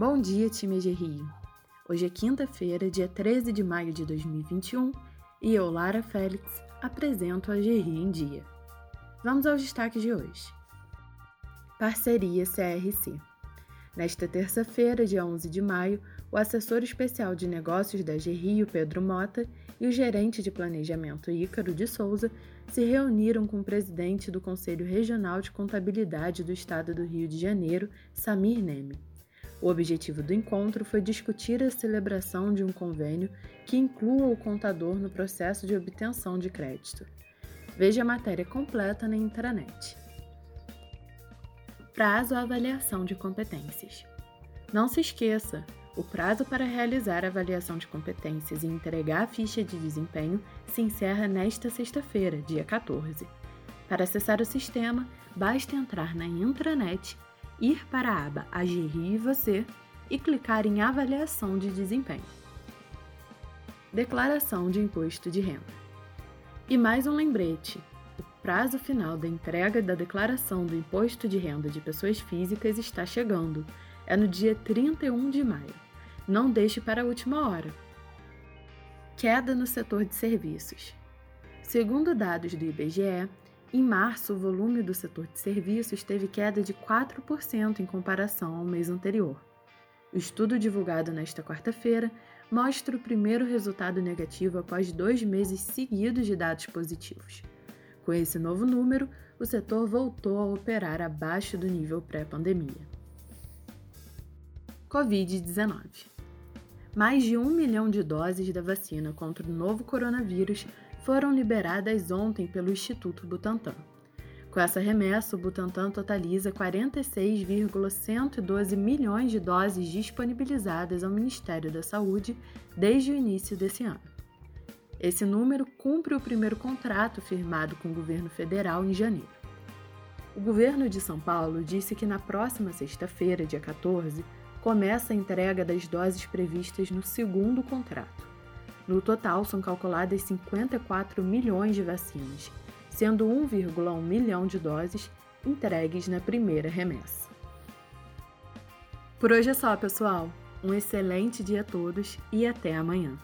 Bom dia, time de Rio. Hoje é quinta-feira, dia 13 de maio de 2021, e eu, Lara Félix, apresento a GRI em Dia. Vamos aos destaques de hoje. Parceria CRC. Nesta terça-feira, dia 11 de maio, o assessor especial de negócios da GRIO, Pedro Mota, e o gerente de planejamento Ícaro de Souza se reuniram com o presidente do Conselho Regional de Contabilidade do Estado do Rio de Janeiro, Samir Neme. O objetivo do encontro foi discutir a celebração de um convênio que inclua o contador no processo de obtenção de crédito. Veja a matéria completa na intranet. Prazo avaliação de competências. Não se esqueça, o prazo para realizar a avaliação de competências e entregar a ficha de desempenho se encerra nesta sexta-feira, dia 14. Para acessar o sistema, basta entrar na intranet ir para a aba e Você e clicar em Avaliação de Desempenho. Declaração de Imposto de Renda. E mais um lembrete: o prazo final da entrega da declaração do Imposto de Renda de Pessoas Físicas está chegando. É no dia 31 de maio. Não deixe para a última hora. Queda no setor de serviços. Segundo dados do IBGE, em março, o volume do setor de serviços teve queda de 4% em comparação ao mês anterior. O estudo divulgado nesta quarta-feira mostra o primeiro resultado negativo após dois meses seguidos de dados positivos. Com esse novo número, o setor voltou a operar abaixo do nível pré-pandemia. Covid-19 Mais de um milhão de doses da vacina contra o novo coronavírus foram liberadas ontem pelo Instituto Butantan. Com essa remessa, o Butantan totaliza 46,112 milhões de doses disponibilizadas ao Ministério da Saúde desde o início desse ano. Esse número cumpre o primeiro contrato firmado com o governo federal em janeiro. O governo de São Paulo disse que na próxima sexta-feira, dia 14, começa a entrega das doses previstas no segundo contrato. No total, são calculadas 54 milhões de vacinas, sendo 1,1 milhão de doses entregues na primeira remessa. Por hoje é só, pessoal. Um excelente dia a todos e até amanhã.